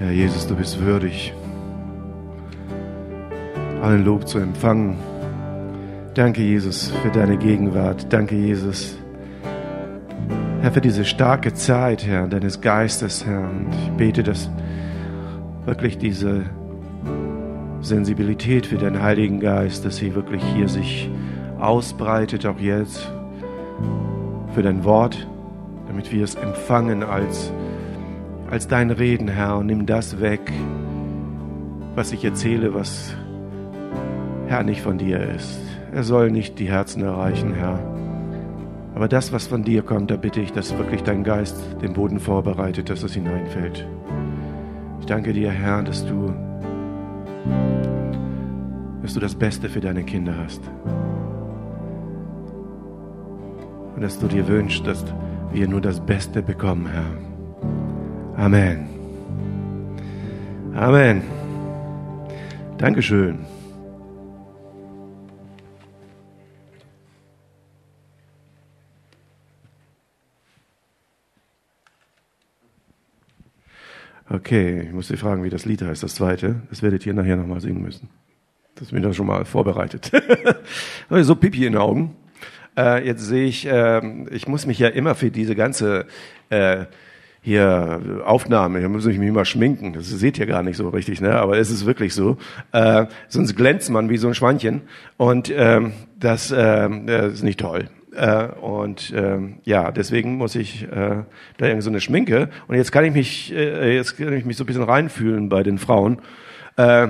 Ja, Jesus, du bist würdig, allen Lob zu empfangen. Danke, Jesus, für deine Gegenwart. Danke, Jesus, Herr, für diese starke Zeit, Herr, deines Geistes, Herr. Und ich bete, dass wirklich diese Sensibilität für deinen Heiligen Geist, dass sie wirklich hier sich ausbreitet, auch jetzt, für dein Wort, damit wir es empfangen als, als dein Reden, Herr, und nimm das weg, was ich erzähle, was, Herr, nicht von dir ist. Er soll nicht die Herzen erreichen, Herr. Aber das, was von dir kommt, da bitte ich, dass wirklich dein Geist den Boden vorbereitet, dass es hineinfällt. Ich danke dir, Herr, dass du, dass du das Beste für deine Kinder hast. Und dass du dir wünschst, dass wir nur das Beste bekommen, Herr. Amen. Amen. Dankeschön. Okay, ich muss Sie fragen, wie das Lied heißt, das zweite. Das werdet ihr nachher nochmal singen müssen. Das bin ich schon mal vorbereitet. so Pipi in den Augen. Äh, jetzt sehe ich, äh, ich muss mich ja immer für diese ganze äh, hier Aufnahme, hier muss ich mich immer schminken. Das seht ihr gar nicht so richtig, ne? Aber es ist wirklich so. Äh, sonst glänzt man wie so ein Schweinchen und ähm, das, äh, ist nicht toll. Äh, und ähm, ja, deswegen muss ich äh, da irgendwie so eine Schminke. Und jetzt kann ich mich, äh, jetzt kann ich mich so ein bisschen reinfühlen bei den Frauen. Äh,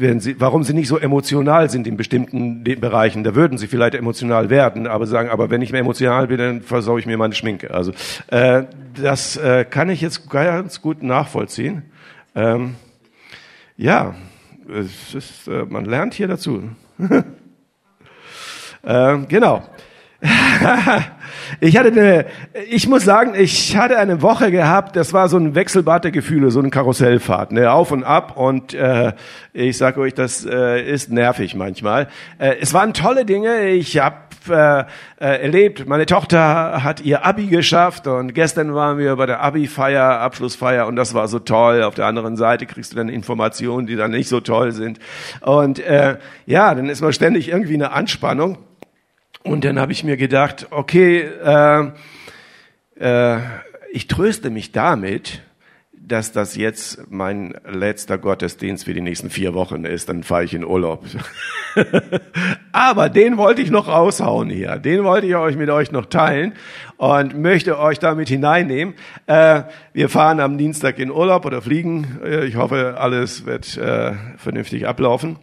wenn sie, warum sie nicht so emotional sind in bestimmten Bereichen. Da würden sie vielleicht emotional werden, aber sagen, aber wenn ich mehr emotional bin, dann versaue ich mir meine Schminke. Also äh, das äh, kann ich jetzt ganz gut nachvollziehen. Ähm, ja, es ist, äh, man lernt hier dazu. äh, genau. ich hatte eine, ich muss sagen, ich hatte eine Woche gehabt, das war so ein Wechselbad der Gefühle, so eine Karussellfahrt, ne, auf und ab und äh, ich sage euch, das äh, ist nervig manchmal. Äh, es waren tolle Dinge, ich habe äh, äh, erlebt, meine Tochter hat ihr Abi geschafft und gestern waren wir bei der Abi-Feier, Abschlussfeier und das war so toll. Auf der anderen Seite kriegst du dann Informationen, die dann nicht so toll sind und äh, ja, dann ist man ständig irgendwie eine Anspannung. Und dann habe ich mir gedacht, okay, äh, äh, ich tröste mich damit, dass das jetzt mein letzter Gottesdienst für die nächsten vier Wochen ist, dann fahre ich in Urlaub. Aber den wollte ich noch raushauen hier. Den wollte ich euch mit euch noch teilen und möchte euch damit hineinnehmen. Äh, wir fahren am Dienstag in Urlaub oder fliegen. Äh, ich hoffe, alles wird äh, vernünftig ablaufen.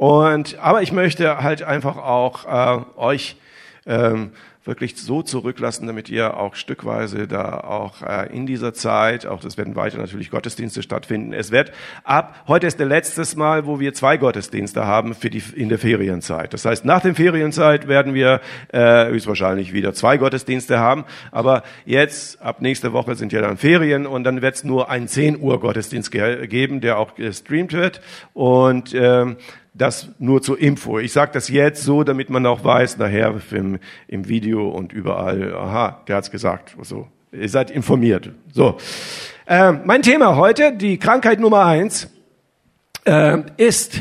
Und, aber ich möchte halt einfach auch äh, euch ähm, wirklich so zurücklassen, damit ihr auch stückweise da auch äh, in dieser Zeit, auch das werden weiter natürlich Gottesdienste stattfinden. Es wird ab, heute ist der letztes Mal, wo wir zwei Gottesdienste haben für die, in der Ferienzeit. Das heißt, nach der Ferienzeit werden wir äh, höchstwahrscheinlich wieder zwei Gottesdienste haben. Aber jetzt, ab nächste Woche sind ja dann Ferien und dann wird es nur einen 10 Uhr Gottesdienst ge geben, der auch gestreamt wird. Und ähm, das nur zur Info. Ich sage das jetzt so, damit man auch weiß, nachher im, im Video und überall, aha, der hat's gesagt. So, ihr seid informiert. So, äh, mein Thema heute, die Krankheit Nummer eins, äh, ist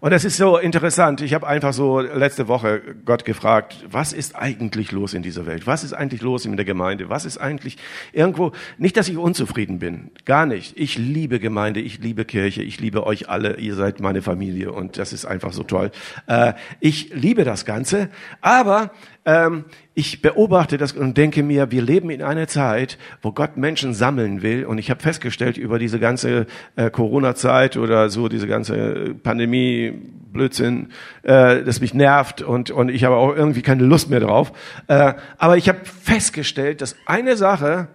und das ist so interessant. Ich habe einfach so letzte Woche Gott gefragt, was ist eigentlich los in dieser Welt? Was ist eigentlich los in der Gemeinde? Was ist eigentlich irgendwo, nicht, dass ich unzufrieden bin, gar nicht. Ich liebe Gemeinde, ich liebe Kirche, ich liebe euch alle, ihr seid meine Familie und das ist einfach so toll. Äh, ich liebe das Ganze, aber ähm, ich beobachte das und denke mir, wir leben in einer Zeit, wo Gott Menschen sammeln will. Und ich habe festgestellt über diese ganze äh, Corona-Zeit oder so diese ganze Pandemie, Blödsinn, äh, das mich nervt und, und ich habe auch irgendwie keine Lust mehr drauf. Äh, aber ich habe festgestellt, dass eine Sache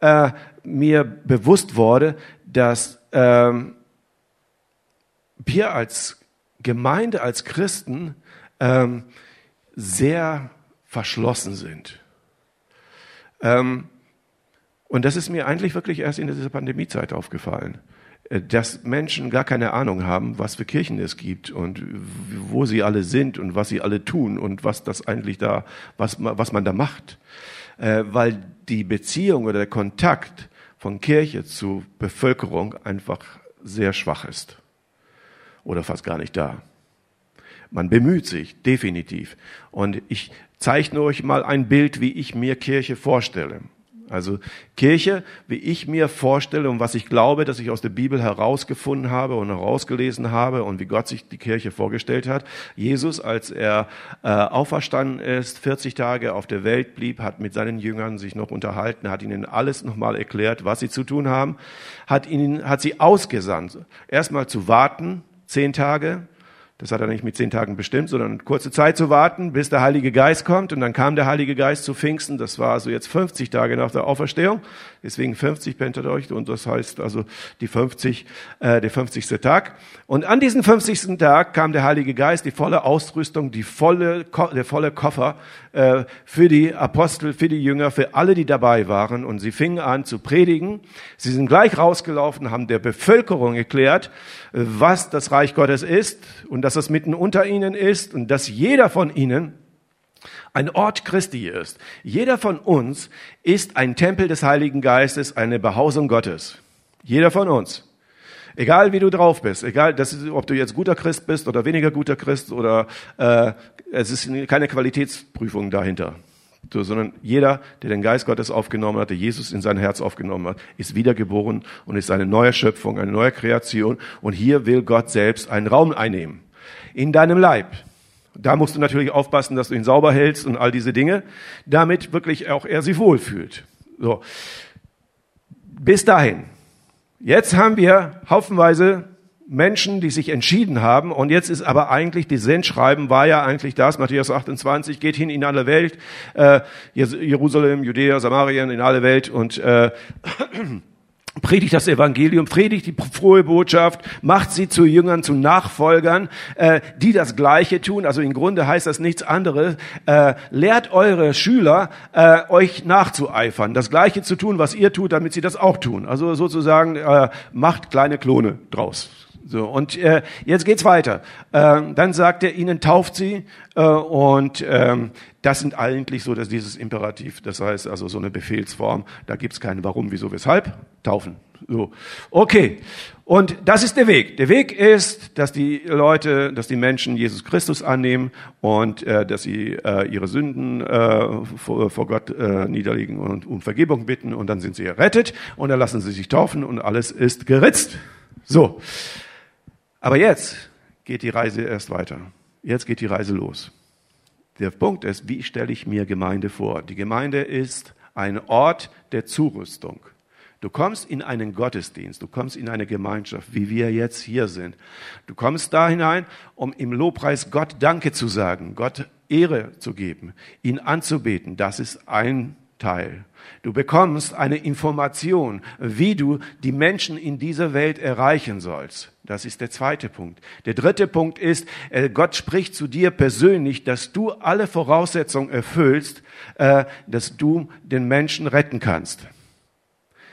äh, mir bewusst wurde, dass äh, wir als Gemeinde, als Christen äh, sehr verschlossen sind. Ähm, und das ist mir eigentlich wirklich erst in dieser Pandemiezeit aufgefallen, äh, dass Menschen gar keine Ahnung haben, was für Kirchen es gibt und wo sie alle sind und was sie alle tun und was das eigentlich da, was, was man da macht. äh, weil die Beziehung oder der Kontakt von Kirche zu Bevölkerung einfach sehr schwach ist oder fast gar nicht da. Man bemüht sich, definitiv. Und ich zeichne euch mal ein Bild, wie ich mir Kirche vorstelle. Also Kirche, wie ich mir vorstelle und was ich glaube, dass ich aus der Bibel herausgefunden habe und herausgelesen habe und wie Gott sich die Kirche vorgestellt hat. Jesus, als er äh, auferstanden ist, 40 Tage auf der Welt blieb, hat mit seinen Jüngern sich noch unterhalten, hat ihnen alles nochmal erklärt, was sie zu tun haben, hat ihnen, hat sie ausgesandt, erstmal zu warten, zehn Tage, das hat er nicht mit zehn Tagen bestimmt, sondern kurze Zeit zu warten, bis der Heilige Geist kommt. Und dann kam der Heilige Geist zu Pfingsten. Das war also jetzt 50 Tage nach der Auferstehung. Deswegen 50 Pentateuch. Und das heißt also die 50, äh, der 50. Tag. Und an diesem 50. Tag kam der Heilige Geist, die volle Ausrüstung, die volle, der volle Koffer äh, für die Apostel, für die Jünger, für alle, die dabei waren. Und sie fingen an zu predigen. Sie sind gleich rausgelaufen, haben der Bevölkerung erklärt, was das Reich Gottes ist und dass es mitten unter ihnen ist und dass jeder von ihnen ein Ort Christi ist. Jeder von uns ist ein Tempel des Heiligen Geistes, eine Behausung Gottes. Jeder von uns. Egal wie du drauf bist, egal, ist, ob du jetzt guter Christ bist oder weniger guter Christ oder äh, es ist keine Qualitätsprüfung dahinter sondern jeder, der den Geist Gottes aufgenommen hat, der Jesus in sein Herz aufgenommen hat, ist wiedergeboren und ist eine neue Schöpfung, eine neue Kreation. Und hier will Gott selbst einen Raum einnehmen. In deinem Leib. Da musst du natürlich aufpassen, dass du ihn sauber hältst und all diese Dinge, damit wirklich auch er sich wohlfühlt. So. Bis dahin. Jetzt haben wir haufenweise Menschen, die sich entschieden haben. Und jetzt ist aber eigentlich, die Sendschreiben war ja eigentlich das, Matthäus 28, geht hin in alle Welt, äh, Jerusalem, Judäa, Samarien, in alle Welt. Und äh, predigt das Evangelium, predigt die frohe Botschaft, macht sie zu Jüngern, zu Nachfolgern, äh, die das Gleiche tun. Also im Grunde heißt das nichts anderes. Äh, lehrt eure Schüler, äh, euch nachzueifern, das Gleiche zu tun, was ihr tut, damit sie das auch tun. Also sozusagen äh, macht kleine Klone draus. So, und äh, jetzt geht's weiter. Äh, dann sagt er ihnen, tauft sie. Äh, und ähm, das sind eigentlich so dass dieses Imperativ. Das heißt also so eine Befehlsform. Da gibt's kein Warum, Wieso, Weshalb. Taufen. So, okay. Und das ist der Weg. Der Weg ist, dass die Leute, dass die Menschen Jesus Christus annehmen und äh, dass sie äh, ihre Sünden äh, vor, vor Gott äh, niederlegen und um Vergebung bitten und dann sind sie errettet und dann lassen sie sich taufen und alles ist geritzt. So. Aber jetzt geht die Reise erst weiter. Jetzt geht die Reise los. Der Punkt ist, wie stelle ich mir Gemeinde vor? Die Gemeinde ist ein Ort der Zurüstung. Du kommst in einen Gottesdienst, du kommst in eine Gemeinschaft, wie wir jetzt hier sind. Du kommst da hinein, um im Lobpreis Gott Danke zu sagen, Gott Ehre zu geben, ihn anzubeten. Das ist ein Teil. Du bekommst eine Information, wie du die Menschen in dieser Welt erreichen sollst. Das ist der zweite Punkt. Der dritte Punkt ist, äh, Gott spricht zu dir persönlich, dass du alle Voraussetzungen erfüllst, äh, dass du den Menschen retten kannst.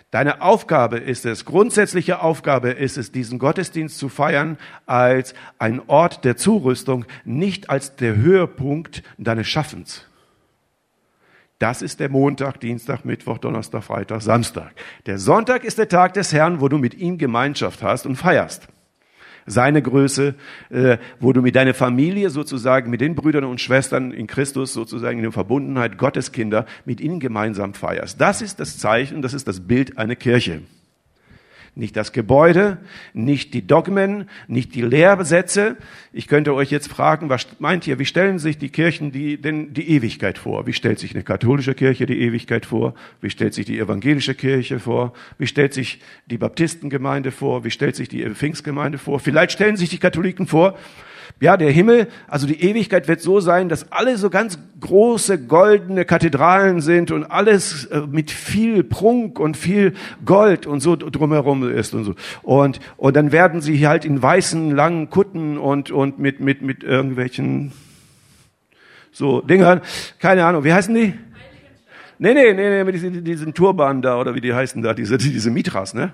Deine Aufgabe ist es, grundsätzliche Aufgabe ist es, diesen Gottesdienst zu feiern als ein Ort der Zurüstung, nicht als der Höhepunkt deines Schaffens. Das ist der Montag, Dienstag, Mittwoch, Donnerstag, Freitag, Samstag. Der Sonntag ist der Tag des Herrn, wo du mit ihm Gemeinschaft hast und feierst. Seine Größe, äh, wo du mit deiner Familie sozusagen, mit den Brüdern und Schwestern in Christus sozusagen in der Verbundenheit Gottes Kinder mit ihnen gemeinsam feierst. Das ist das Zeichen, das ist das Bild einer Kirche. Nicht das Gebäude, nicht die Dogmen, nicht die Lehrsätze. Ich könnte euch jetzt fragen, was meint ihr, wie stellen sich die Kirchen die, denn die Ewigkeit vor? Wie stellt sich eine katholische Kirche die Ewigkeit vor? Wie stellt sich die evangelische Kirche vor? Wie stellt sich die Baptistengemeinde vor? Wie stellt sich die Pfingstgemeinde vor? Vielleicht stellen sich die Katholiken vor, ja, der Himmel, also die Ewigkeit wird so sein, dass alle so ganz große goldene Kathedralen sind und alles äh, mit viel Prunk und viel Gold und so drumherum ist und so. Und, und dann werden sie halt in weißen, langen Kutten und, und mit, mit, mit irgendwelchen so Dingern, keine Ahnung, wie heißen die? Nee, nee, nee, nee, mit diesen, diesen Turban da oder wie die heißen da, diese, diese Mitras, ne?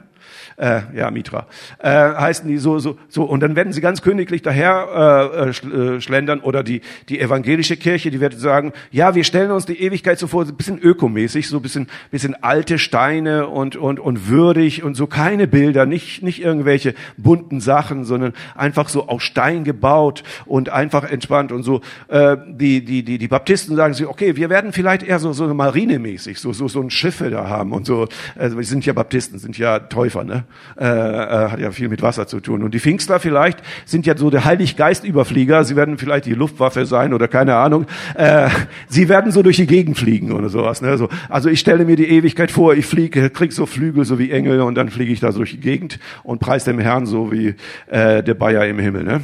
Äh, ja, Mitra. Äh, heißen die so, so, so. Und dann werden sie ganz königlich daher äh, äh, schlendern oder die, die evangelische Kirche, die wird sagen, ja, wir stellen uns die Ewigkeit so vor, ein bisschen ökomäßig, so ein bisschen, bisschen alte Steine und, und, und würdig und so keine Bilder, nicht, nicht irgendwelche bunten Sachen, sondern einfach so aus Stein gebaut und einfach entspannt und so. Äh, die, die, die, die Baptisten sagen sich, okay, wir werden vielleicht eher so, so marinemäßig, so, so, so ein Schiffe da haben und so. Also wir sind ja Baptisten, sind ja Täufer, ne? Äh, äh, hat ja viel mit Wasser zu tun. Und die Pfingstler vielleicht sind ja so der Heiliggeist-Überflieger. Sie werden vielleicht die Luftwaffe sein oder keine Ahnung. Äh, sie werden so durch die Gegend fliegen oder sowas. Ne? So, also ich stelle mir die Ewigkeit vor, ich fliege, krieg so Flügel, so wie Engel und dann fliege ich da durch die Gegend und preis dem Herrn so wie äh, der Bayer im Himmel. Ne?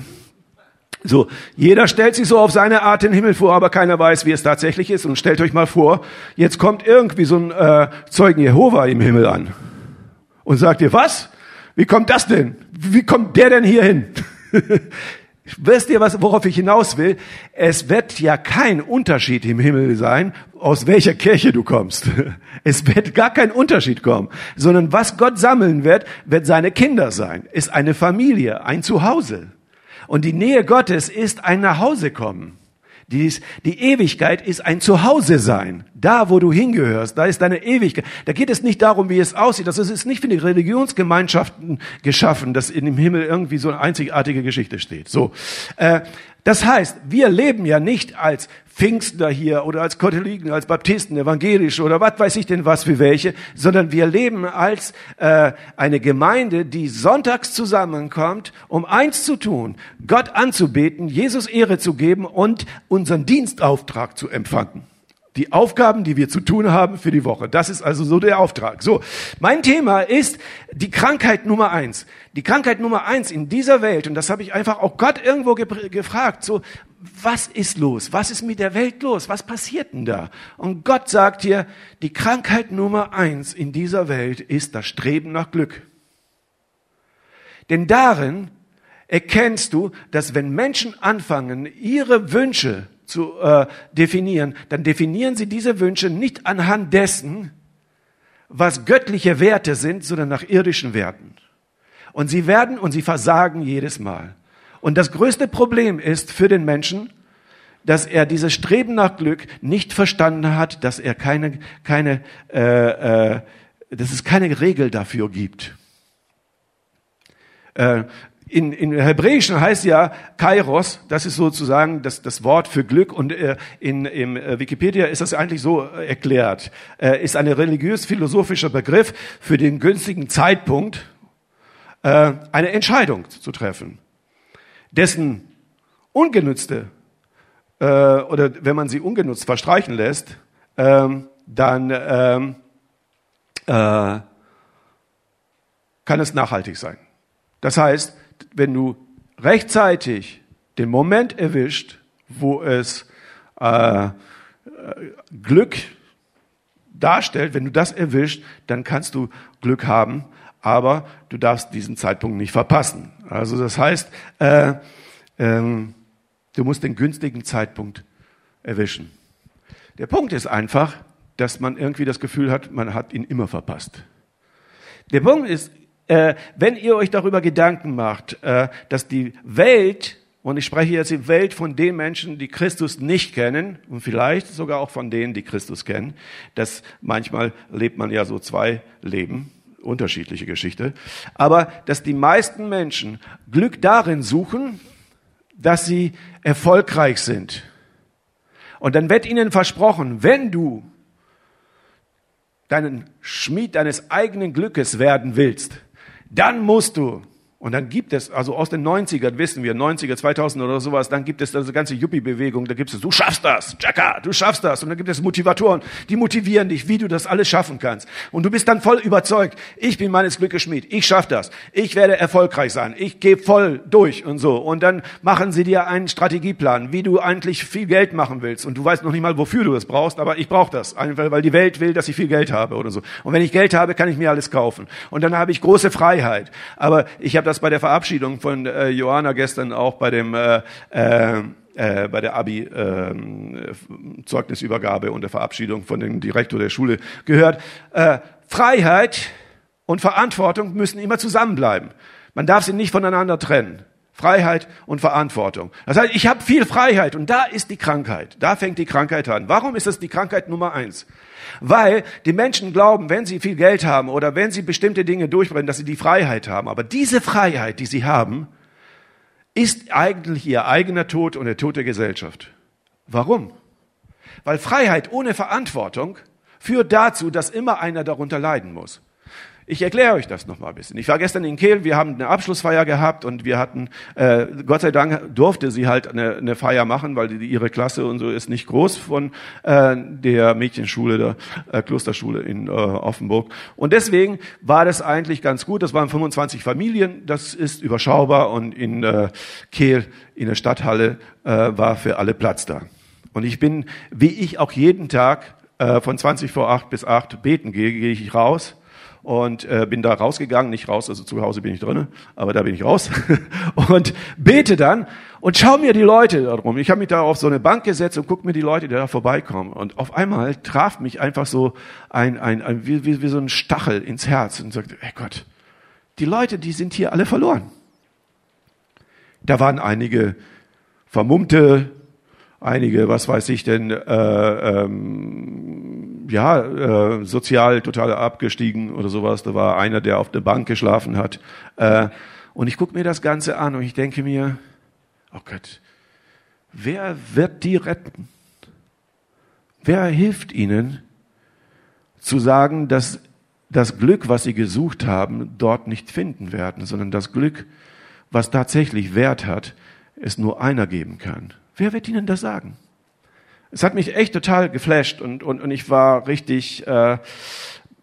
So, jeder stellt sich so auf seine Art den Himmel vor, aber keiner weiß, wie es tatsächlich ist. Und stellt euch mal vor, jetzt kommt irgendwie so ein äh, Zeugen Jehova im Himmel an und sagt ihr, was? Wie kommt das denn? Wie kommt der denn hier hin? Wisst ihr, was, worauf ich hinaus will? Es wird ja kein Unterschied im Himmel sein, aus welcher Kirche du kommst. Es wird gar kein Unterschied kommen, sondern was Gott sammeln wird, wird seine Kinder sein, ist eine Familie, ein Zuhause. Und die Nähe Gottes ist ein Nachhausekommen. Dies, die Ewigkeit ist ein Zuhause sein. Da, wo du hingehörst, da ist deine Ewigkeit. Da geht es nicht darum, wie es aussieht. Das ist nicht für die Religionsgemeinschaften geschaffen, dass in dem Himmel irgendwie so eine einzigartige Geschichte steht. So. Äh, das heißt, wir leben ja nicht als Pfingstler hier oder als Katholiken, als Baptisten, evangelische oder was weiß ich denn was für welche, sondern wir leben als äh, eine Gemeinde, die sonntags zusammenkommt, um eins zu tun, Gott anzubeten, Jesus Ehre zu geben und unseren Dienstauftrag zu empfangen die Aufgaben, die wir zu tun haben für die Woche. Das ist also so der Auftrag. So, mein Thema ist die Krankheit Nummer eins. Die Krankheit Nummer eins in dieser Welt, und das habe ich einfach auch Gott irgendwo ge gefragt, so, was ist los? Was ist mit der Welt los? Was passiert denn da? Und Gott sagt hier, die Krankheit Nummer eins in dieser Welt ist das Streben nach Glück. Denn darin erkennst du, dass wenn Menschen anfangen, ihre Wünsche zu äh, definieren, dann definieren sie diese Wünsche nicht anhand dessen, was göttliche Werte sind, sondern nach irdischen Werten. Und sie werden und sie versagen jedes Mal. Und das größte Problem ist für den Menschen, dass er dieses Streben nach Glück nicht verstanden hat, dass er keine, keine, äh, äh, dass es keine Regel dafür gibt. Äh, in, in Hebräischen heißt ja Kairos, das ist sozusagen das, das Wort für Glück. Und äh, in im äh, Wikipedia ist das eigentlich so äh, erklärt, äh, ist ein religiös-philosophischer Begriff für den günstigen Zeitpunkt, äh, eine Entscheidung zu treffen, dessen ungenützte äh, oder wenn man sie ungenutzt verstreichen lässt, äh, dann ähm, äh, kann es nachhaltig sein. Das heißt, wenn du rechtzeitig den Moment erwischt, wo es äh, Glück darstellt, wenn du das erwischt, dann kannst du Glück haben, aber du darfst diesen Zeitpunkt nicht verpassen. Also das heißt, äh, ähm, du musst den günstigen Zeitpunkt erwischen. Der Punkt ist einfach, dass man irgendwie das Gefühl hat, man hat ihn immer verpasst. Der Punkt ist, äh, wenn ihr euch darüber Gedanken macht, äh, dass die Welt, und ich spreche jetzt die Welt von den Menschen, die Christus nicht kennen, und vielleicht sogar auch von denen, die Christus kennen, dass manchmal lebt man ja so zwei Leben, unterschiedliche Geschichte, aber dass die meisten Menschen Glück darin suchen, dass sie erfolgreich sind. Und dann wird ihnen versprochen, wenn du deinen Schmied deines eigenen Glückes werden willst, dann musst du und dann gibt es, also aus den 90ern wissen wir, 90er, 2000 oder sowas, dann gibt es diese ganze Yuppie-Bewegung, da gibt es, du schaffst das, Jacka, du schaffst das. Und dann gibt es Motivatoren, die motivieren dich, wie du das alles schaffen kannst. Und du bist dann voll überzeugt, ich bin meines Glückes Schmied, ich schaff das, ich werde erfolgreich sein, ich gehe voll durch und so. Und dann machen sie dir einen Strategieplan, wie du eigentlich viel Geld machen willst. Und du weißt noch nicht mal, wofür du es brauchst, aber ich brauche das, einfach weil die Welt will, dass ich viel Geld habe oder so. Und wenn ich Geld habe, kann ich mir alles kaufen. Und dann habe ich große Freiheit. Aber ich habe das bei der Verabschiedung von äh, Johanna gestern auch bei dem äh, äh, äh, bei der Abi äh, Zeugnisübergabe und der Verabschiedung von dem Direktor der Schule gehört. Äh, Freiheit und Verantwortung müssen immer zusammenbleiben. Man darf sie nicht voneinander trennen. Freiheit und Verantwortung. Das heißt, ich habe viel Freiheit und da ist die Krankheit. Da fängt die Krankheit an. Warum ist das die Krankheit Nummer eins? Weil die Menschen glauben, wenn sie viel Geld haben oder wenn sie bestimmte Dinge durchbrennen, dass sie die Freiheit haben. Aber diese Freiheit, die sie haben, ist eigentlich ihr eigener Tod und der Tod der Gesellschaft. Warum? Weil Freiheit ohne Verantwortung führt dazu, dass immer einer darunter leiden muss. Ich erkläre euch das noch mal ein bisschen. Ich war gestern in Kehl, wir haben eine Abschlussfeier gehabt und wir hatten, äh, Gott sei Dank durfte sie halt eine, eine Feier machen, weil die, ihre Klasse und so ist nicht groß von äh, der Mädchenschule, der äh, Klosterschule in äh, Offenburg. Und deswegen war das eigentlich ganz gut. Das waren 25 Familien, das ist überschaubar und in äh, Kehl in der Stadthalle äh, war für alle Platz da. Und ich bin, wie ich auch jeden Tag äh, von 20 vor 8 bis 8 beten gehe, gehe ich raus und äh, bin da rausgegangen, nicht raus, also zu Hause bin ich drinne, aber da bin ich raus und bete dann und schau mir die Leute darum. Ich habe mich da auf so eine Bank gesetzt und guck mir die Leute, die da vorbeikommen und auf einmal traf mich einfach so ein, ein, ein wie, wie, wie so ein Stachel ins Herz und sagte, ey Gott, die Leute, die sind hier alle verloren. Da waren einige vermummte, einige, was weiß ich denn, äh, ähm, ja, äh, sozial total abgestiegen oder sowas. Da war einer, der auf der Bank geschlafen hat. Äh, und ich gucke mir das Ganze an und ich denke mir, oh Gott, wer wird die retten? Wer hilft ihnen zu sagen, dass das Glück, was sie gesucht haben, dort nicht finden werden, sondern das Glück, was tatsächlich Wert hat, es nur einer geben kann? Wer wird ihnen das sagen? Es hat mich echt total geflasht und, und, und ich war richtig, äh,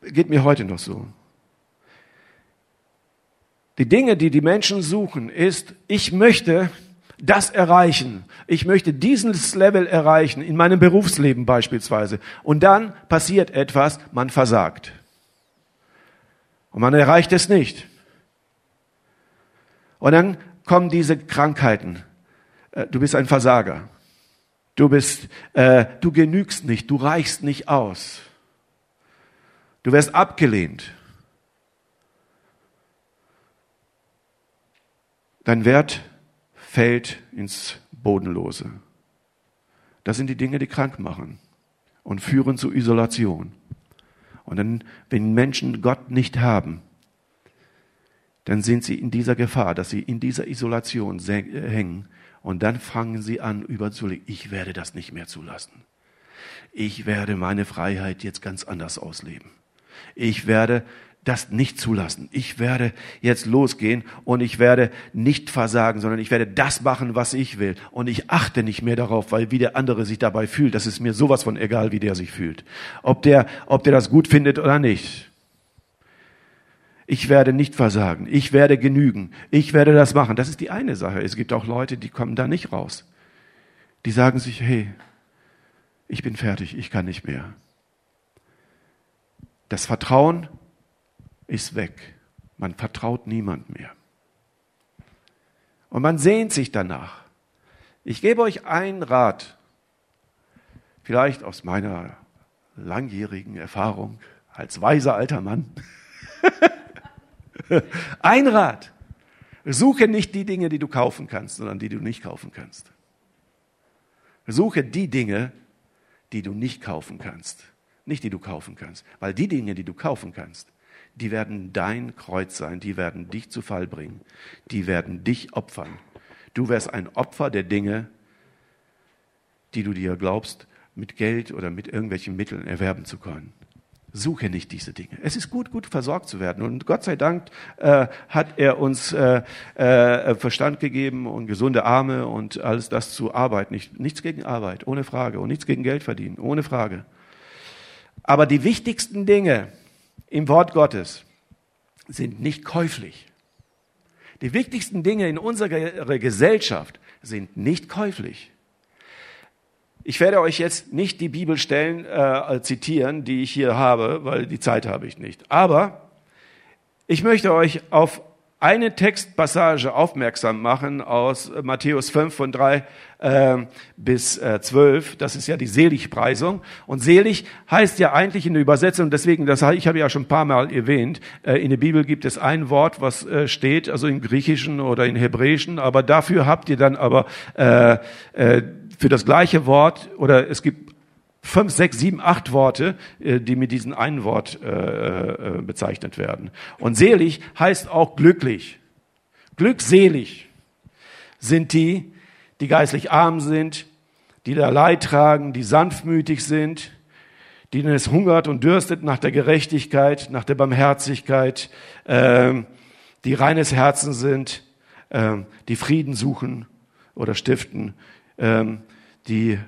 geht mir heute noch so. Die Dinge, die die Menschen suchen, ist, ich möchte das erreichen. Ich möchte dieses Level erreichen, in meinem Berufsleben beispielsweise. Und dann passiert etwas, man versagt. Und man erreicht es nicht. Und dann kommen diese Krankheiten. Äh, du bist ein Versager. Du bist, äh, du genügst nicht, du reichst nicht aus. Du wirst abgelehnt. Dein Wert fällt ins Bodenlose. Das sind die Dinge, die krank machen und führen zu Isolation. Und dann, wenn Menschen Gott nicht haben, dann sind sie in dieser Gefahr, dass sie in dieser Isolation hängen und dann fangen sie an, überzulegen, ich werde das nicht mehr zulassen. Ich werde meine Freiheit jetzt ganz anders ausleben. Ich werde das nicht zulassen. Ich werde jetzt losgehen und ich werde nicht versagen, sondern ich werde das machen, was ich will. Und ich achte nicht mehr darauf, weil wie der andere sich dabei fühlt. Das ist mir sowas von egal, wie der sich fühlt. Ob der, ob der das gut findet oder nicht ich werde nicht versagen, ich werde genügen, ich werde das machen. Das ist die eine Sache. Es gibt auch Leute, die kommen da nicht raus. Die sagen sich, hey, ich bin fertig, ich kann nicht mehr. Das Vertrauen ist weg. Man vertraut niemand mehr. Und man sehnt sich danach. Ich gebe euch einen Rat, vielleicht aus meiner langjährigen Erfahrung als weiser alter Mann. Ein Rat. Suche nicht die Dinge, die du kaufen kannst, sondern die du nicht kaufen kannst. Suche die Dinge, die du nicht kaufen kannst. Nicht die du kaufen kannst. Weil die Dinge, die du kaufen kannst, die werden dein Kreuz sein, die werden dich zu Fall bringen, die werden dich opfern. Du wärst ein Opfer der Dinge, die du dir glaubst, mit Geld oder mit irgendwelchen Mitteln erwerben zu können. Suche nicht diese Dinge. Es ist gut, gut versorgt zu werden. Und Gott sei Dank äh, hat er uns äh, äh, Verstand gegeben und gesunde Arme und alles das zu arbeiten. Nicht, nichts gegen Arbeit, ohne Frage. Und nichts gegen Geld verdienen, ohne Frage. Aber die wichtigsten Dinge im Wort Gottes sind nicht käuflich. Die wichtigsten Dinge in unserer Gesellschaft sind nicht käuflich. Ich werde euch jetzt nicht die Bibelstellen äh, zitieren, die ich hier habe, weil die Zeit habe ich nicht. Aber ich möchte euch auf eine Textpassage aufmerksam machen aus Matthäus 5 von 3 äh, bis äh, 12. Das ist ja die Seligpreisung. Und selig heißt ja eigentlich in der Übersetzung, deswegen, das ich habe ja schon ein paar Mal erwähnt, äh, in der Bibel gibt es ein Wort, was äh, steht, also im Griechischen oder im Hebräischen, aber dafür habt ihr dann aber äh, äh, für das gleiche Wort oder es gibt fünf, sechs, sieben, acht Worte, äh, die mit diesem einen Wort äh, äh, bezeichnet werden. Und selig heißt auch glücklich. Glückselig sind die, die geistlich arm sind, die da Leid tragen, die sanftmütig sind, denen es hungert und dürstet nach der Gerechtigkeit, nach der Barmherzigkeit, äh, die reines Herzen sind, äh, die Frieden suchen oder stiften, äh, die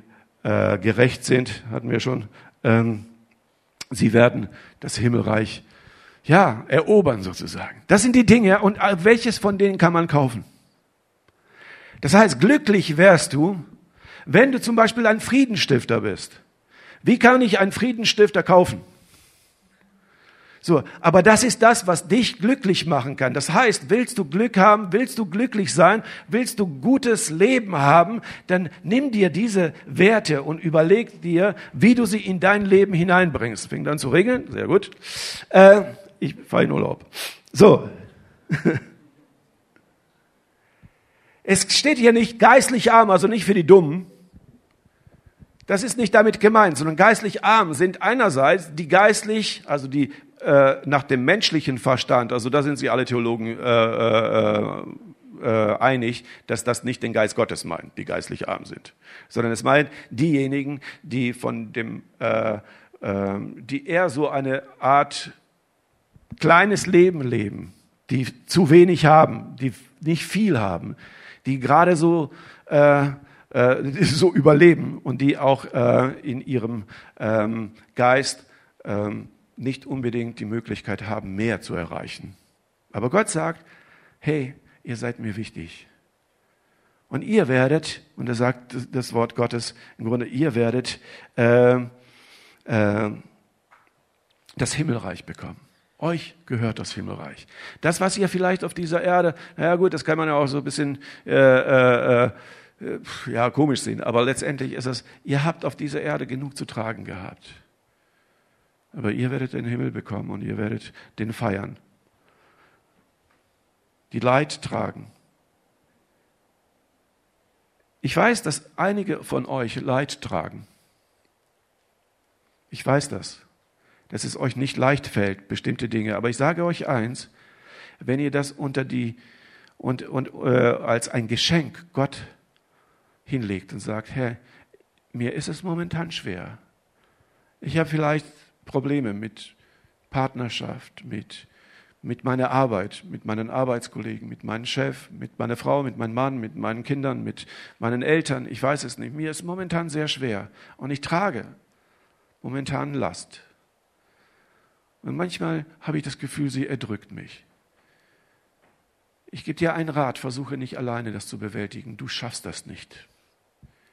äh, gerecht sind, hatten wir schon. Ähm, sie werden das Himmelreich ja erobern sozusagen. Das sind die Dinge und welches von denen kann man kaufen? Das heißt, glücklich wärst du, wenn du zum Beispiel ein Friedenstifter bist. Wie kann ich einen Friedenstifter kaufen? So, aber das ist das, was dich glücklich machen kann. Das heißt, willst du Glück haben, willst du glücklich sein, willst du gutes Leben haben, dann nimm dir diese Werte und überleg dir, wie du sie in dein Leben hineinbringst. Fängt an zu regeln, sehr gut. Äh, ich fahre in Urlaub. So. Es steht hier nicht geistlich arm, also nicht für die Dummen. Das ist nicht damit gemeint, sondern geistlich arm sind einerseits die geistlich, also die äh, nach dem menschlichen Verstand, also da sind sie alle Theologen äh, äh, äh, einig, dass das nicht den Geist Gottes meint, die geistlich arm sind, sondern es meint diejenigen, die von dem, äh, äh, die eher so eine Art kleines Leben leben, die zu wenig haben, die nicht viel haben, die gerade so äh, äh, so überleben und die auch äh, in ihrem ähm, Geist ähm, nicht unbedingt die Möglichkeit haben, mehr zu erreichen. Aber Gott sagt, hey, ihr seid mir wichtig. Und ihr werdet, und da sagt das Wort Gottes im Grunde, ihr werdet äh, äh, das Himmelreich bekommen. Euch gehört das Himmelreich. Das, was ihr vielleicht auf dieser Erde, naja gut, das kann man ja auch so ein bisschen äh, äh, äh ja, komisch sehen, aber letztendlich ist es, ihr habt auf dieser Erde genug zu tragen gehabt. Aber ihr werdet den Himmel bekommen und ihr werdet den feiern. Die Leid tragen. Ich weiß, dass einige von euch Leid tragen. Ich weiß das, dass es euch nicht leicht fällt, bestimmte Dinge. Aber ich sage euch eins, wenn ihr das unter die und, und äh, als ein Geschenk Gott hinlegt und sagt, Herr, mir ist es momentan schwer. Ich habe vielleicht Probleme mit Partnerschaft, mit, mit meiner Arbeit, mit meinen Arbeitskollegen, mit meinem Chef, mit meiner Frau, mit meinem Mann, mit meinen Kindern, mit meinen Eltern. Ich weiß es nicht. Mir ist momentan sehr schwer und ich trage momentan Last. Und manchmal habe ich das Gefühl, sie erdrückt mich. Ich gebe dir einen Rat, versuche nicht alleine das zu bewältigen. Du schaffst das nicht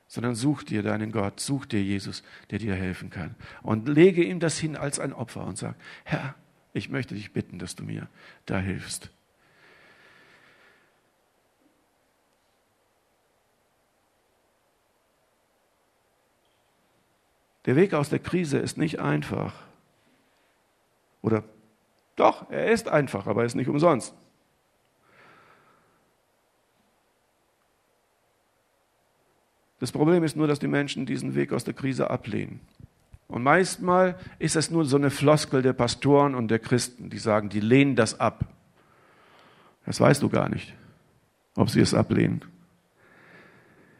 sondern such dir deinen Gott, such dir Jesus, der dir helfen kann. Und lege ihm das hin als ein Opfer und sag, Herr, ich möchte dich bitten, dass du mir da hilfst. Der Weg aus der Krise ist nicht einfach. Oder doch, er ist einfach, aber er ist nicht umsonst. Das Problem ist nur, dass die Menschen diesen Weg aus der Krise ablehnen. Und meistmal ist es nur so eine Floskel der Pastoren und der Christen, die sagen, die lehnen das ab. Das weißt du gar nicht, ob sie es ablehnen.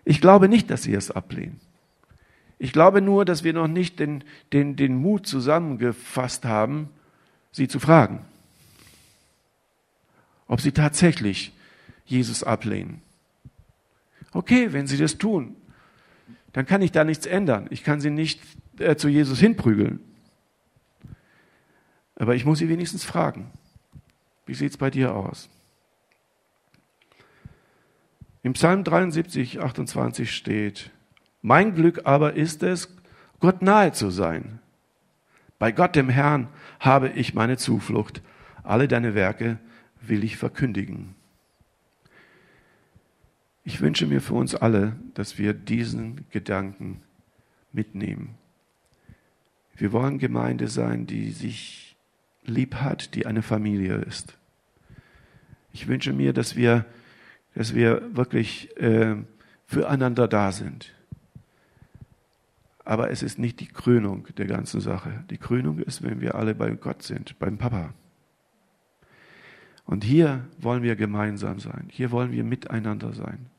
Ich glaube nicht, dass sie es ablehnen. Ich glaube nur, dass wir noch nicht den, den, den Mut zusammengefasst haben, sie zu fragen, ob sie tatsächlich Jesus ablehnen. Okay, wenn sie das tun, dann kann ich da nichts ändern. Ich kann sie nicht äh, zu Jesus hinprügeln. Aber ich muss sie wenigstens fragen. Wie sieht es bei dir aus? Im Psalm 73, 28 steht, mein Glück aber ist es, Gott nahe zu sein. Bei Gott dem Herrn habe ich meine Zuflucht. Alle deine Werke will ich verkündigen. Ich wünsche mir für uns alle, dass wir diesen Gedanken mitnehmen. Wir wollen Gemeinde sein, die sich lieb hat, die eine Familie ist. Ich wünsche mir, dass wir, dass wir wirklich äh, füreinander da sind. Aber es ist nicht die Krönung der ganzen Sache. Die Krönung ist, wenn wir alle bei Gott sind, beim Papa. Und hier wollen wir gemeinsam sein. Hier wollen wir miteinander sein.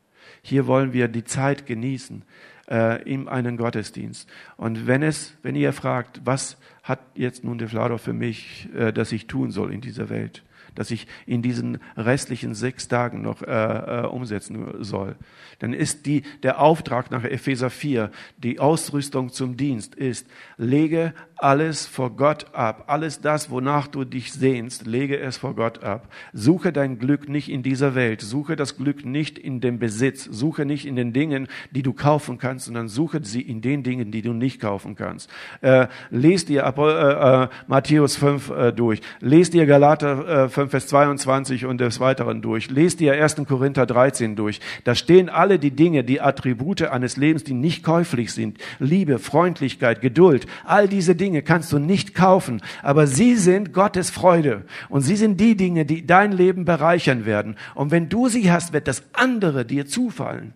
Hier wollen wir die Zeit genießen äh, in einen Gottesdienst. Und wenn es, wenn ihr fragt, was hat jetzt nun der Flador für mich, äh, dass ich tun soll in dieser Welt, dass ich in diesen restlichen sechs Tagen noch äh, äh, umsetzen soll, dann ist die, der Auftrag nach Epheser 4, die Ausrüstung zum Dienst ist, lege alles vor Gott ab. Alles das, wonach du dich sehnst, lege es vor Gott ab. Suche dein Glück nicht in dieser Welt. Suche das Glück nicht in dem Besitz. Suche nicht in den Dingen, die du kaufen kannst, sondern suche sie in den Dingen, die du nicht kaufen kannst. Äh, lest dir äh, äh, Matthäus 5 äh, durch. Lest dir Galater äh, 5, Vers 22 und des Weiteren durch. Lest dir 1. Korinther 13 durch. Da stehen alle die Dinge, die Attribute eines Lebens, die nicht käuflich sind. Liebe, Freundlichkeit, Geduld. All diese Dinge kannst du nicht kaufen, aber sie sind Gottes Freude und sie sind die Dinge, die dein Leben bereichern werden. Und wenn du sie hast, wird das andere dir zufallen.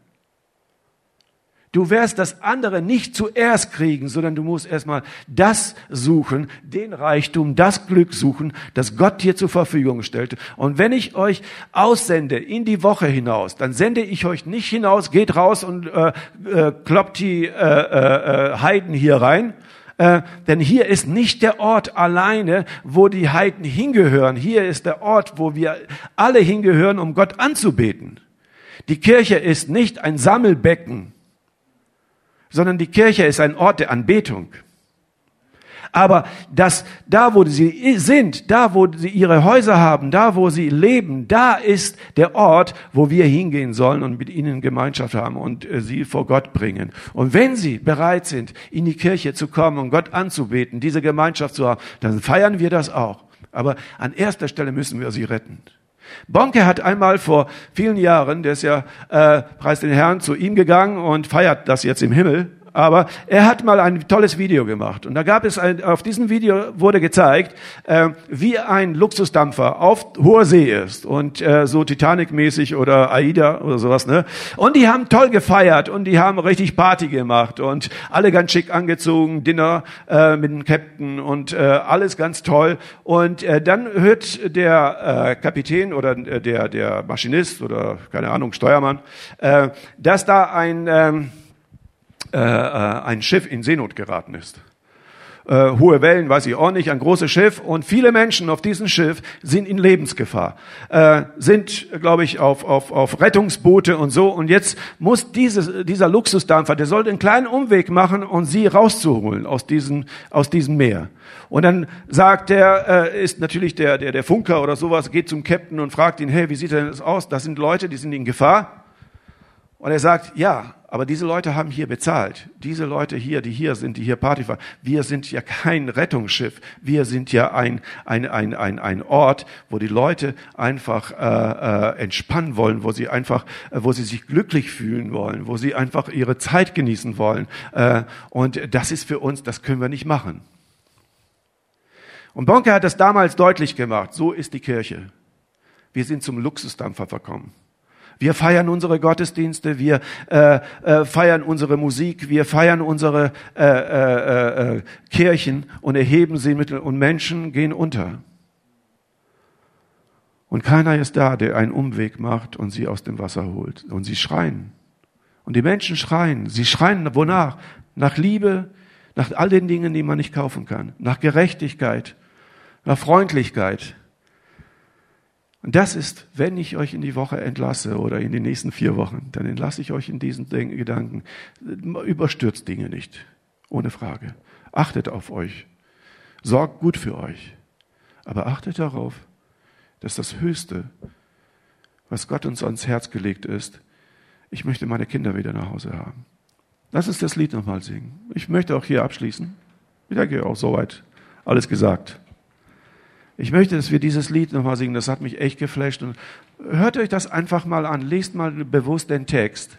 Du wirst das andere nicht zuerst kriegen, sondern du musst erstmal das suchen, den Reichtum, das Glück suchen, das Gott dir zur Verfügung stellte. Und wenn ich euch aussende in die Woche hinaus, dann sende ich euch nicht hinaus, geht raus und äh, äh, kloppt die äh, äh, Heiden hier rein, äh, denn hier ist nicht der Ort alleine, wo die Heiden hingehören. Hier ist der Ort, wo wir alle hingehören, um Gott anzubeten. Die Kirche ist nicht ein Sammelbecken, sondern die Kirche ist ein Ort der Anbetung. Aber dass da, wo sie sind, da, wo sie ihre Häuser haben, da, wo sie leben, da ist der Ort, wo wir hingehen sollen und mit ihnen Gemeinschaft haben und äh, sie vor Gott bringen. Und wenn sie bereit sind, in die Kirche zu kommen und Gott anzubeten, diese Gemeinschaft zu haben, dann feiern wir das auch. Aber an erster Stelle müssen wir sie retten. Bonke hat einmal vor vielen Jahren, der ist ja äh, preis den Herrn, zu ihm gegangen und feiert das jetzt im Himmel aber er hat mal ein tolles Video gemacht. Und da gab es, ein, auf diesem Video wurde gezeigt, äh, wie ein Luxusdampfer auf hoher See ist. Und äh, so Titanic-mäßig oder AIDA oder sowas. Ne? Und die haben toll gefeiert und die haben richtig Party gemacht. Und alle ganz schick angezogen, Dinner äh, mit dem Captain und äh, alles ganz toll. Und äh, dann hört der äh, Kapitän oder äh, der, der Maschinist oder keine Ahnung, Steuermann, äh, dass da ein... Äh, äh, ein Schiff in Seenot geraten ist. Äh, hohe Wellen, weiß ich auch nicht, ein großes Schiff und viele Menschen auf diesem Schiff sind in Lebensgefahr, äh, sind, glaube ich, auf, auf, auf Rettungsboote und so und jetzt muss dieses, dieser Luxusdampfer, der sollte einen kleinen Umweg machen und sie rauszuholen aus diesem, aus diesem Meer. Und dann sagt der, äh, ist natürlich der, der, der Funker oder sowas, geht zum Captain und fragt ihn, hey, wie sieht denn das aus? Das sind Leute, die sind in Gefahr. Und er sagt, ja, aber diese Leute haben hier bezahlt. Diese Leute hier, die hier sind, die hier Party fahren. Wir sind ja kein Rettungsschiff. Wir sind ja ein, ein, ein, ein, ein Ort, wo die Leute einfach äh, äh, entspannen wollen, wo sie einfach, äh, wo sie sich glücklich fühlen wollen, wo sie einfach ihre Zeit genießen wollen. Äh, und das ist für uns, das können wir nicht machen. Und Bonke hat das damals deutlich gemacht. So ist die Kirche. Wir sind zum Luxusdampfer verkommen. Wir feiern unsere Gottesdienste, wir äh, äh, feiern unsere Musik, wir feiern unsere äh, äh, äh, Kirchen und erheben sie mit und Menschen gehen unter. Und keiner ist da, der einen Umweg macht und sie aus dem Wasser holt. Und sie schreien. Und die Menschen schreien. Sie schreien wonach? Nach Liebe, nach all den Dingen, die man nicht kaufen kann. Nach Gerechtigkeit, nach Freundlichkeit. Und das ist, wenn ich euch in die Woche entlasse oder in den nächsten vier Wochen, dann entlasse ich euch in diesen Gedanken. Überstürzt Dinge nicht, ohne Frage. Achtet auf euch. Sorgt gut für euch. Aber achtet darauf, dass das Höchste, was Gott uns ans Herz gelegt ist, ich möchte meine Kinder wieder nach Hause haben. Lass uns das Lied nochmal singen. Ich möchte auch hier abschließen. Ich denke auch soweit alles gesagt. Ich möchte, dass wir dieses Lied nochmal singen. Das hat mich echt geflasht. Und hört euch das einfach mal an. Lest mal bewusst den Text.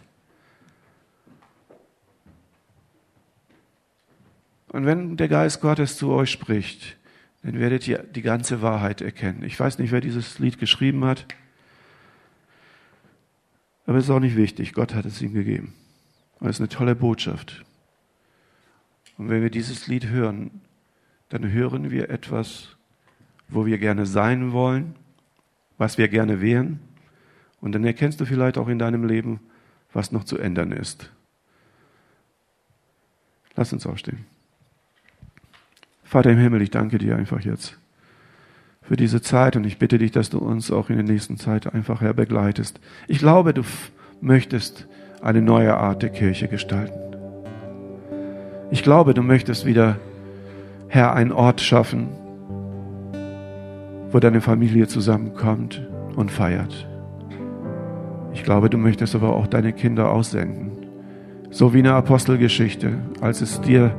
Und wenn der Geist Gottes zu euch spricht, dann werdet ihr die ganze Wahrheit erkennen. Ich weiß nicht, wer dieses Lied geschrieben hat, aber es ist auch nicht wichtig. Gott hat es ihm gegeben. Und es ist eine tolle Botschaft. Und wenn wir dieses Lied hören, dann hören wir etwas, wo wir gerne sein wollen, was wir gerne wären. Und dann erkennst du vielleicht auch in deinem Leben, was noch zu ändern ist. Lass uns aufstehen. Vater im Himmel, ich danke dir einfach jetzt für diese Zeit und ich bitte dich, dass du uns auch in der nächsten Zeit einfach her begleitest. Ich glaube, du möchtest eine neue Art der Kirche gestalten. Ich glaube, du möchtest wieder, Herr, einen Ort schaffen, wo deine Familie zusammenkommt und feiert. Ich glaube, du möchtest aber auch deine Kinder aussenden. So wie in der Apostelgeschichte, als es dir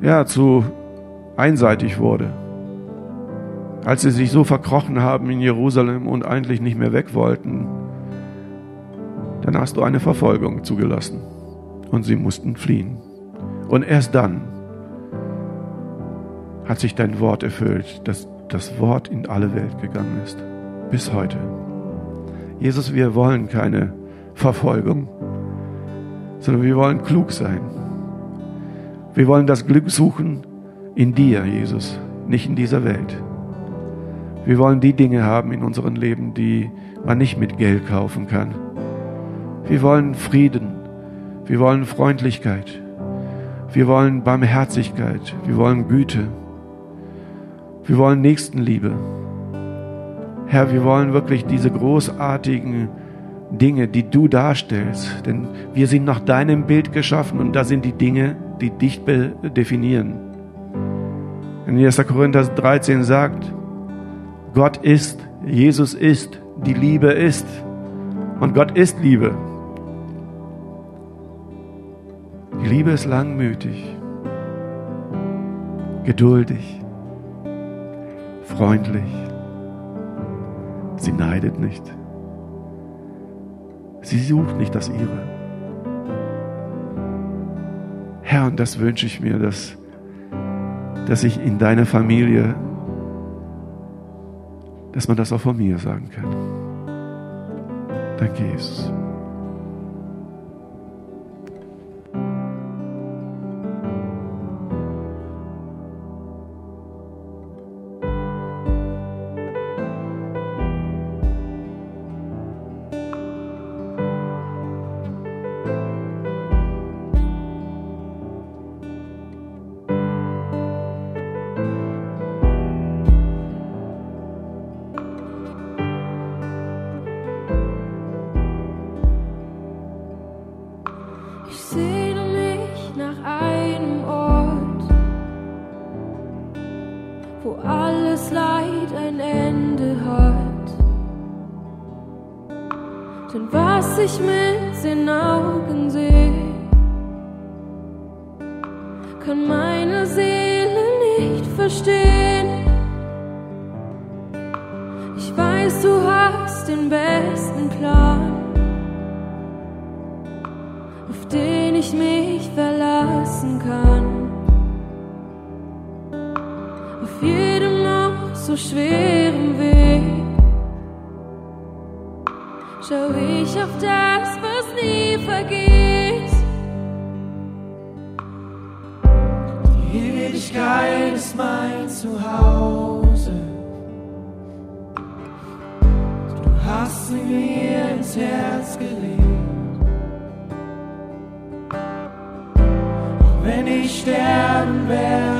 ja zu einseitig wurde. Als sie sich so verkrochen haben in Jerusalem und eigentlich nicht mehr weg wollten, dann hast du eine Verfolgung zugelassen und sie mussten fliehen. Und erst dann hat sich dein Wort erfüllt, dass das Wort in alle Welt gegangen ist. Bis heute. Jesus, wir wollen keine Verfolgung, sondern wir wollen klug sein. Wir wollen das Glück suchen in dir, Jesus, nicht in dieser Welt. Wir wollen die Dinge haben in unserem Leben, die man nicht mit Geld kaufen kann. Wir wollen Frieden. Wir wollen Freundlichkeit. Wir wollen Barmherzigkeit. Wir wollen Güte. Wir wollen Nächstenliebe. Herr, wir wollen wirklich diese großartigen Dinge, die du darstellst. Denn wir sind nach deinem Bild geschaffen und da sind die Dinge, die dich definieren. In 1. Korinther 13 sagt, Gott ist, Jesus ist, die Liebe ist. Und Gott ist Liebe. Die Liebe ist langmütig, geduldig, freundlich. Sie neidet nicht. Sie sucht nicht das ihre. Herr, und das wünsche ich mir, dass, dass ich in deiner Familie, dass man das auch von mir sagen kann. Danke, Jesus. denn was ich mit den Augen sehe, kann meine Seele nicht verstehen. Ich weiß, du hast den besten Plan, auf den ich mich verlassen kann. Auf jedem noch so schwer. auf das, was nie vergeht. Die Ewigkeit ist mein Zuhause. Du hast sie mir ins Herz gelegt. Auch wenn ich sterben werde.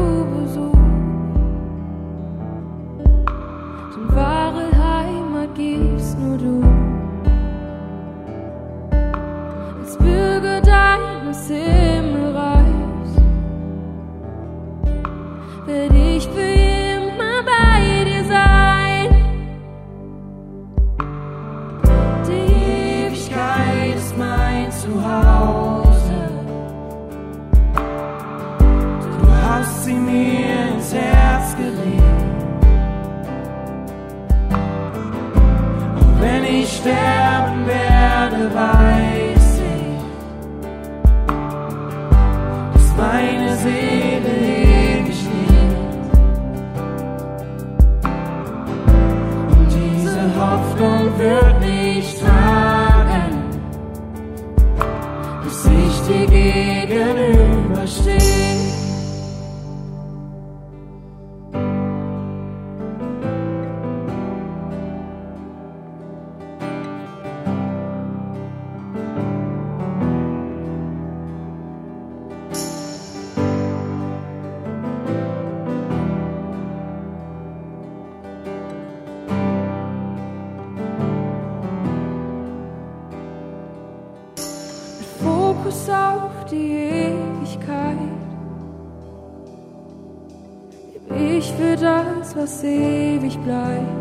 Fokus auf die Ewigkeit. Leb ich für das, was ewig bleibt.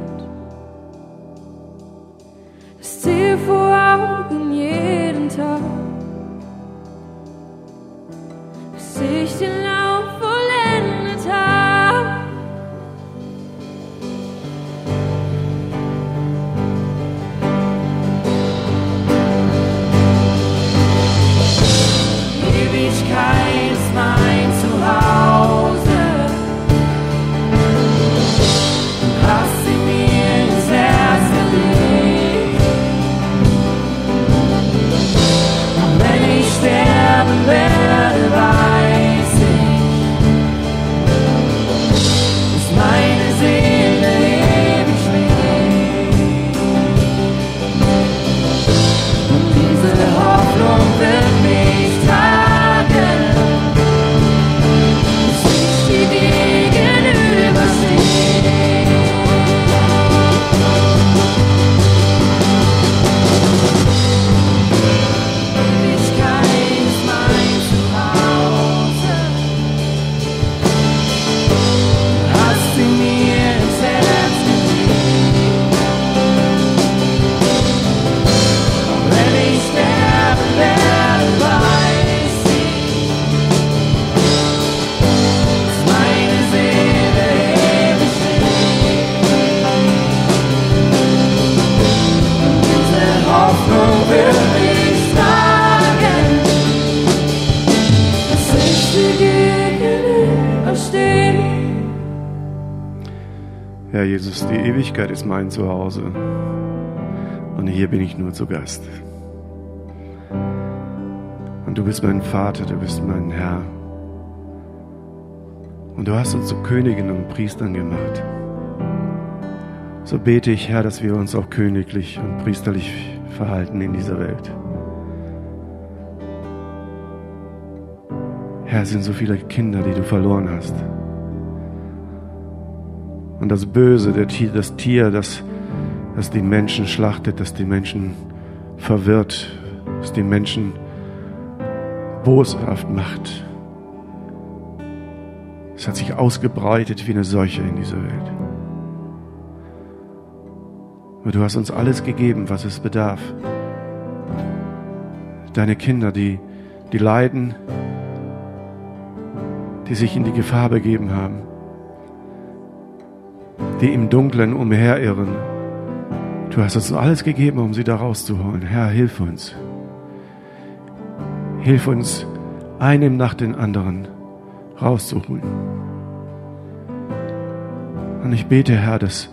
Ewigkeit ist mein Zuhause. Und hier bin ich nur zu Gast. Und du bist mein Vater, du bist mein Herr. Und du hast uns zu Königen und Priestern gemacht. So bete ich, Herr, dass wir uns auch königlich und priesterlich verhalten in dieser Welt. Herr, es sind so viele Kinder, die du verloren hast. Und das Böse, Tier, das Tier, das, das die Menschen schlachtet, das die Menschen verwirrt, das die Menschen boshaft macht. Es hat sich ausgebreitet wie eine Seuche in dieser Welt. Aber du hast uns alles gegeben, was es bedarf. Deine Kinder, die, die leiden, die sich in die Gefahr begeben haben, die im Dunklen umherirren. Du hast uns alles gegeben, um sie da rauszuholen. Herr, hilf uns. Hilf uns, einem nach den anderen rauszuholen. Und ich bete, Herr, dass,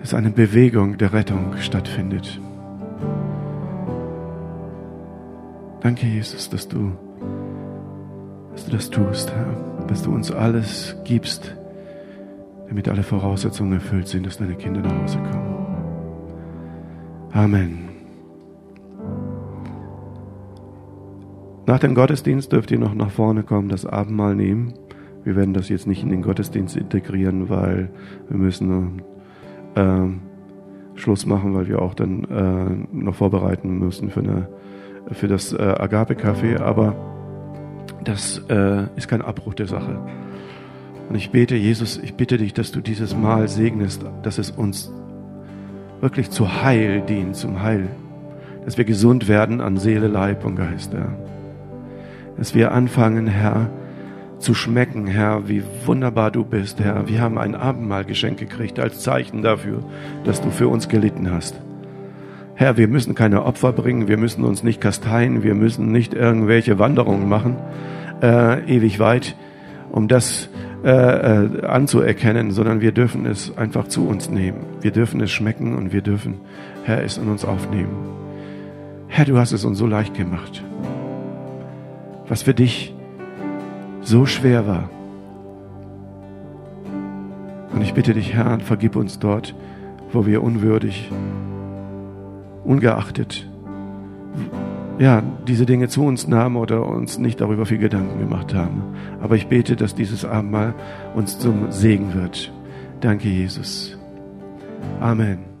dass eine Bewegung der Rettung stattfindet. Danke, Jesus, dass du, dass du das tust, Herr, dass du uns alles gibst, damit alle Voraussetzungen erfüllt sind, dass deine Kinder nach Hause kommen. Amen. Nach dem Gottesdienst dürft ihr noch nach vorne kommen, das Abendmahl nehmen. Wir werden das jetzt nicht in den Gottesdienst integrieren, weil wir müssen äh, Schluss machen, weil wir auch dann äh, noch vorbereiten müssen für, eine, für das äh, Agape-Café. Aber das äh, ist kein Abbruch der Sache. Und ich bete, Jesus, ich bitte dich, dass du dieses Mal segnest, dass es uns wirklich zu Heil dient, zum Heil. Dass wir gesund werden an Seele, Leib und Geist, Herr. Dass wir anfangen, Herr, zu schmecken, Herr, wie wunderbar du bist, Herr. Wir haben ein Abendmahlgeschenk gekriegt als Zeichen dafür, dass du für uns gelitten hast. Herr, wir müssen keine Opfer bringen, wir müssen uns nicht kasteien, wir müssen nicht irgendwelche Wanderungen machen, äh, ewig weit, um das äh, anzuerkennen, sondern wir dürfen es einfach zu uns nehmen. Wir dürfen es schmecken und wir dürfen, Herr, es in uns aufnehmen. Herr, du hast es uns so leicht gemacht. Was für dich so schwer war. Und ich bitte dich, Herr, vergib uns dort, wo wir unwürdig ungeachtet ja, diese Dinge zu uns nahmen oder uns nicht darüber viel Gedanken gemacht haben. Aber ich bete, dass dieses Abendmahl uns zum Segen wird. Danke, Jesus. Amen.